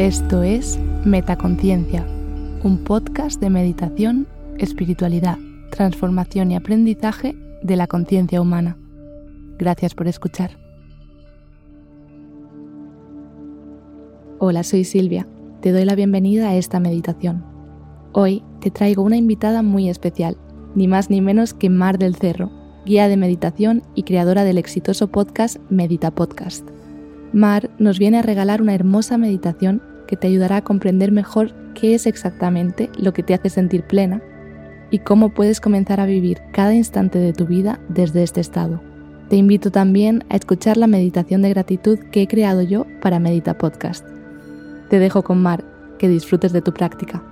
Esto es Metaconciencia, un podcast de meditación, espiritualidad, transformación y aprendizaje de la conciencia humana. Gracias por escuchar. Hola, soy Silvia. Te doy la bienvenida a esta meditación. Hoy te traigo una invitada muy especial, ni más ni menos que Mar del Cerro, guía de meditación y creadora del exitoso podcast Medita Podcast. Mar nos viene a regalar una hermosa meditación que te ayudará a comprender mejor qué es exactamente lo que te hace sentir plena y cómo puedes comenzar a vivir cada instante de tu vida desde este estado. Te invito también a escuchar la meditación de gratitud que he creado yo para Medita Podcast. Te dejo con Mar, que disfrutes de tu práctica.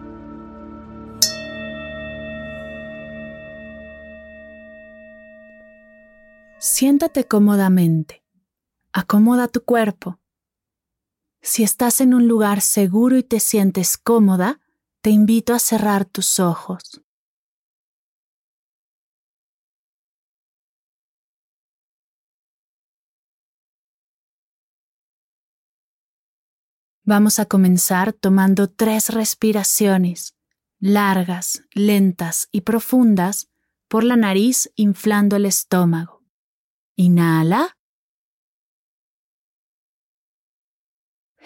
Siéntate cómodamente. Acomoda tu cuerpo si estás en un lugar seguro y te sientes cómoda, te invito a cerrar tus ojos. Vamos a comenzar tomando tres respiraciones, largas, lentas y profundas, por la nariz inflando el estómago. Inhala.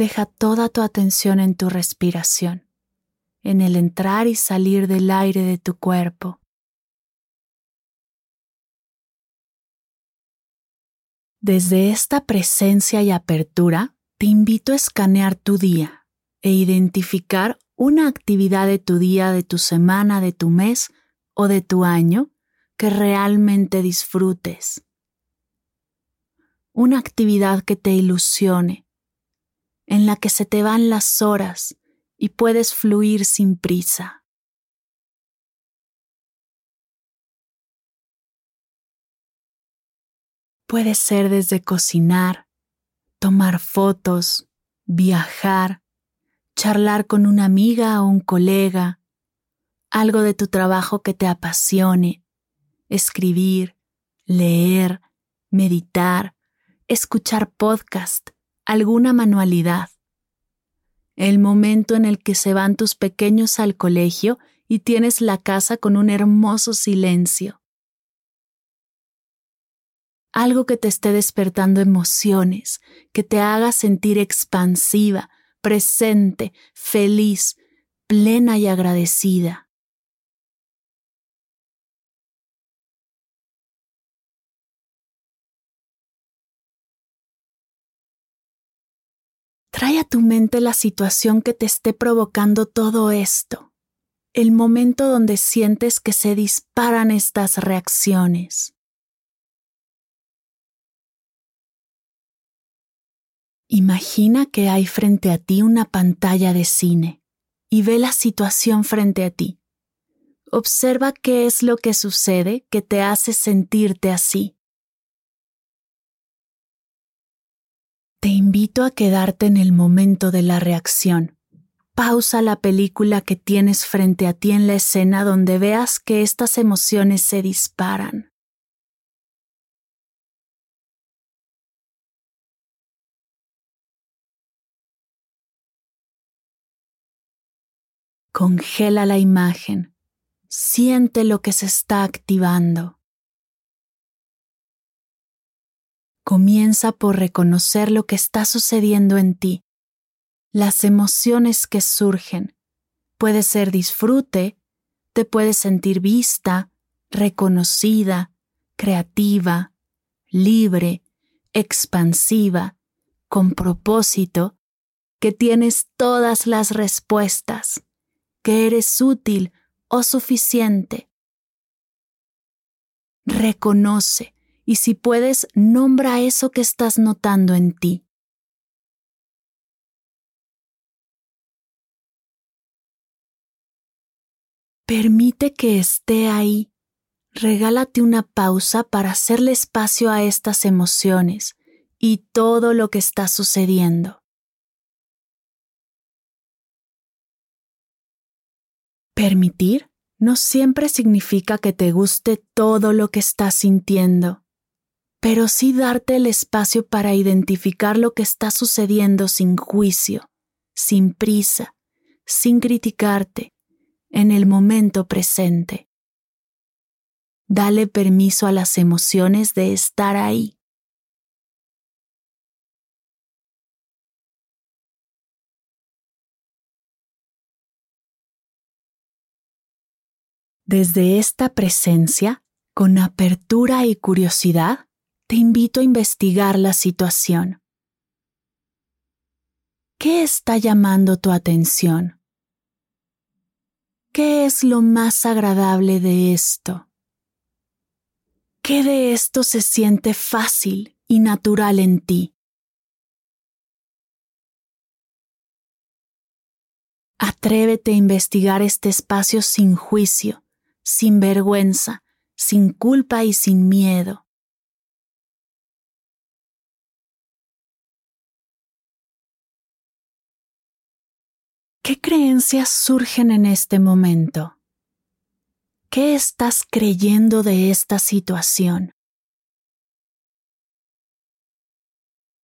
Deja toda tu atención en tu respiración, en el entrar y salir del aire de tu cuerpo. Desde esta presencia y apertura, te invito a escanear tu día e identificar una actividad de tu día, de tu semana, de tu mes o de tu año que realmente disfrutes. Una actividad que te ilusione, en la que se te van las horas y puedes fluir sin prisa. Puede ser desde cocinar, tomar fotos, viajar, charlar con una amiga o un colega, algo de tu trabajo que te apasione, escribir, leer, meditar, escuchar podcast, alguna manualidad. El momento en el que se van tus pequeños al colegio y tienes la casa con un hermoso silencio. Algo que te esté despertando emociones, que te haga sentir expansiva, presente, feliz, plena y agradecida. Trae a tu mente la situación que te esté provocando todo esto, el momento donde sientes que se disparan estas reacciones. Imagina que hay frente a ti una pantalla de cine y ve la situación frente a ti. Observa qué es lo que sucede que te hace sentirte así. Te invito a quedarte en el momento de la reacción. Pausa la película que tienes frente a ti en la escena donde veas que estas emociones se disparan. Congela la imagen. Siente lo que se está activando. Comienza por reconocer lo que está sucediendo en ti, las emociones que surgen. Puede ser disfrute, te puedes sentir vista, reconocida, creativa, libre, expansiva, con propósito, que tienes todas las respuestas, que eres útil o suficiente. Reconoce y si puedes, nombra eso que estás notando en ti. Permite que esté ahí. Regálate una pausa para hacerle espacio a estas emociones y todo lo que está sucediendo. Permitir no siempre significa que te guste todo lo que estás sintiendo, pero sí darte el espacio para identificar lo que está sucediendo sin juicio, sin prisa, sin criticarte, en el momento presente. Dale permiso a las emociones de estar ahí. Desde esta presencia, con apertura y curiosidad, te invito a investigar la situación. ¿Qué está llamando tu atención? ¿Qué es lo más agradable de esto? ¿Qué de esto se siente fácil y natural en ti? Atrévete a investigar este espacio sin juicio sin vergüenza, sin culpa y sin miedo. ¿Qué creencias surgen en este momento? ¿Qué estás creyendo de esta situación?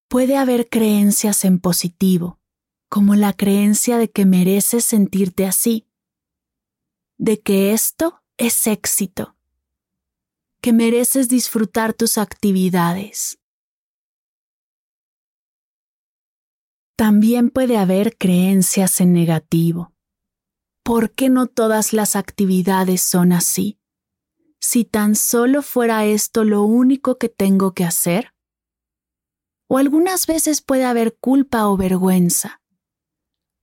Puede haber creencias en positivo, como la creencia de que mereces sentirte así, de que esto es éxito, que mereces disfrutar tus actividades. También puede haber creencias en negativo. ¿Por qué no todas las actividades son así? Si tan solo fuera esto lo único que tengo que hacer. O algunas veces puede haber culpa o vergüenza.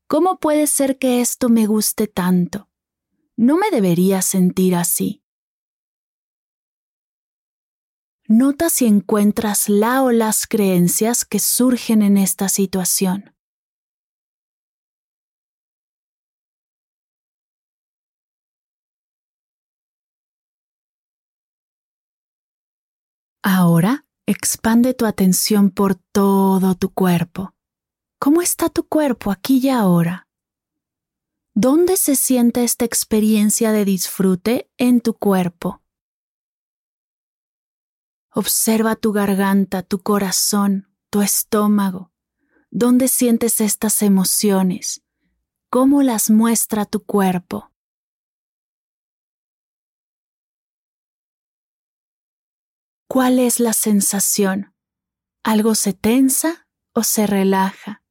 ¿Cómo puede ser que esto me guste tanto? No me debería sentir así. Nota si encuentras la o las creencias que surgen en esta situación. Ahora expande tu atención por todo tu cuerpo. ¿Cómo está tu cuerpo aquí y ahora? ¿Dónde se siente esta experiencia de disfrute en tu cuerpo? Observa tu garganta, tu corazón, tu estómago. ¿Dónde sientes estas emociones? ¿Cómo las muestra tu cuerpo? ¿Cuál es la sensación? ¿Algo se tensa o se relaja?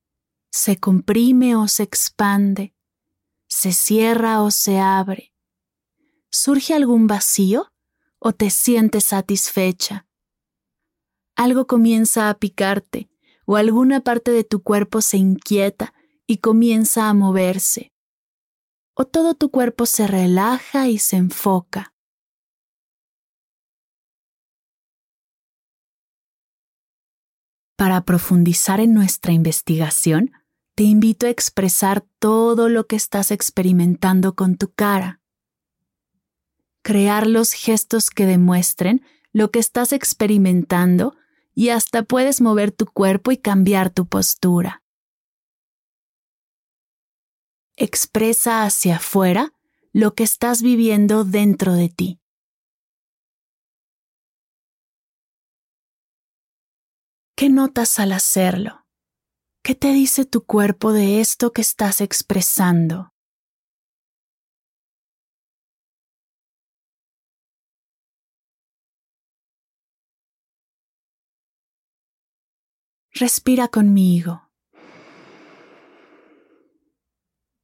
¿Se comprime o se expande? se cierra o se abre. ¿Surge algún vacío o te sientes satisfecha? Algo comienza a picarte o alguna parte de tu cuerpo se inquieta y comienza a moverse. O todo tu cuerpo se relaja y se enfoca. Para profundizar en nuestra investigación, te invito a expresar todo lo que estás experimentando con tu cara. Crear los gestos que demuestren lo que estás experimentando y hasta puedes mover tu cuerpo y cambiar tu postura. Expresa hacia afuera lo que estás viviendo dentro de ti. ¿Qué notas al hacerlo? ¿Qué te dice tu cuerpo de esto que estás expresando? Respira conmigo.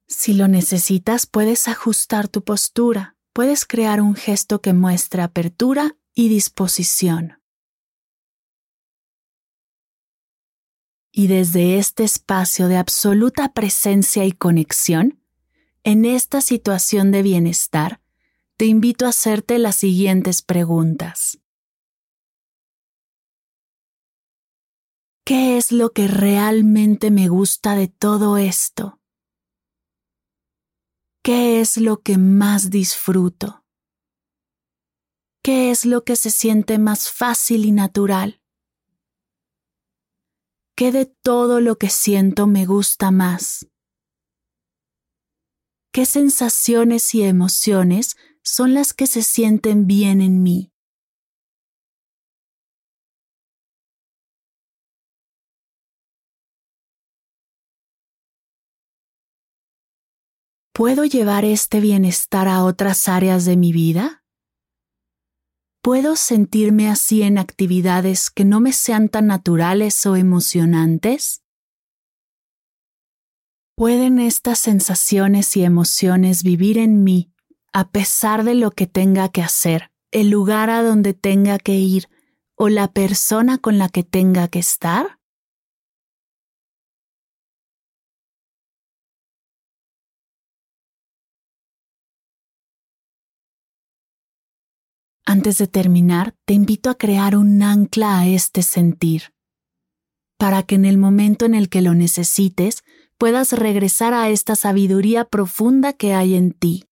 Si lo necesitas, puedes ajustar tu postura, puedes crear un gesto que muestre apertura y disposición. Y desde este espacio de absoluta presencia y conexión, en esta situación de bienestar, te invito a hacerte las siguientes preguntas. ¿Qué es lo que realmente me gusta de todo esto? ¿Qué es lo que más disfruto? ¿Qué es lo que se siente más fácil y natural? ¿Qué de todo lo que siento me gusta más? ¿Qué sensaciones y emociones son las que se sienten bien en mí? ¿Puedo llevar este bienestar a otras áreas de mi vida? ¿Puedo sentirme así en actividades que no me sean tan naturales o emocionantes? ¿Pueden estas sensaciones y emociones vivir en mí a pesar de lo que tenga que hacer, el lugar a donde tenga que ir o la persona con la que tenga que estar? Antes de terminar, te invito a crear un ancla a este sentir, para que en el momento en el que lo necesites puedas regresar a esta sabiduría profunda que hay en ti.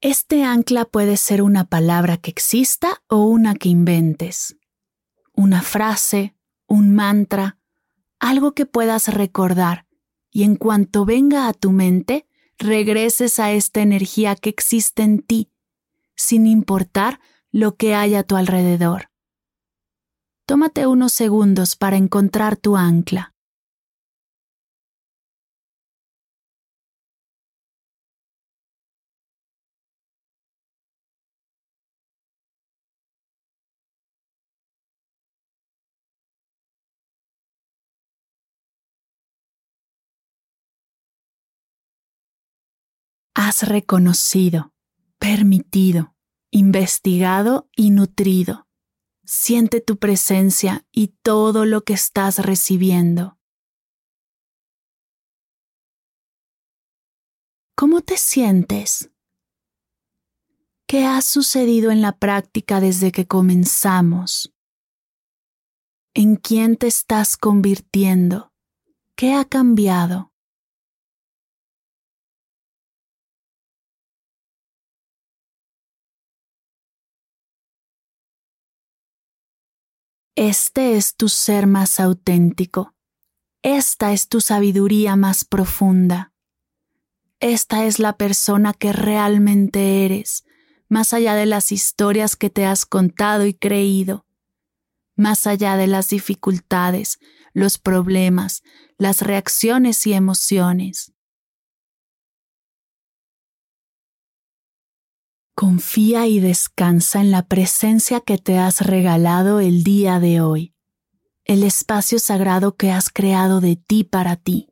Este ancla puede ser una palabra que exista o una que inventes, una frase, un mantra, algo que puedas recordar y en cuanto venga a tu mente, regreses a esta energía que existe en ti, sin importar lo que haya a tu alrededor. Tómate unos segundos para encontrar tu ancla. Has reconocido, permitido, investigado y nutrido. Siente tu presencia y todo lo que estás recibiendo. ¿Cómo te sientes? ¿Qué ha sucedido en la práctica desde que comenzamos? ¿En quién te estás convirtiendo? ¿Qué ha cambiado? Este es tu ser más auténtico. Esta es tu sabiduría más profunda. Esta es la persona que realmente eres, más allá de las historias que te has contado y creído, más allá de las dificultades, los problemas, las reacciones y emociones. Confía y descansa en la presencia que te has regalado el día de hoy, el espacio sagrado que has creado de ti para ti.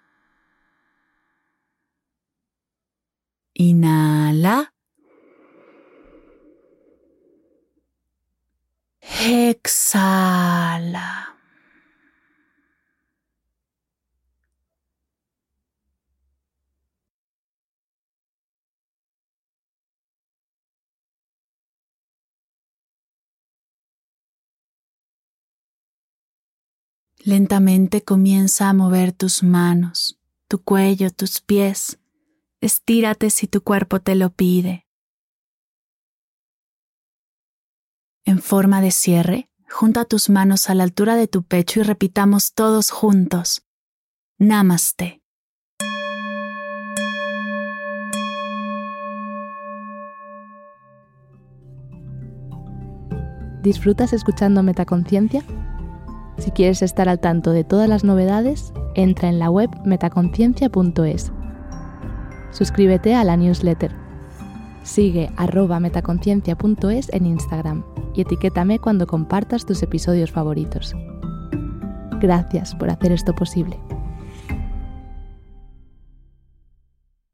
Inhala. Exhala. Lentamente comienza a mover tus manos, tu cuello, tus pies. Estírate si tu cuerpo te lo pide. En forma de cierre, junta tus manos a la altura de tu pecho y repitamos todos juntos. Namaste. ¿Disfrutas escuchando Metaconciencia? Si quieres estar al tanto de todas las novedades, entra en la web metaconciencia.es. Suscríbete a la newsletter. Sigue arroba metaconciencia.es en Instagram y etiquétame cuando compartas tus episodios favoritos. Gracias por hacer esto posible.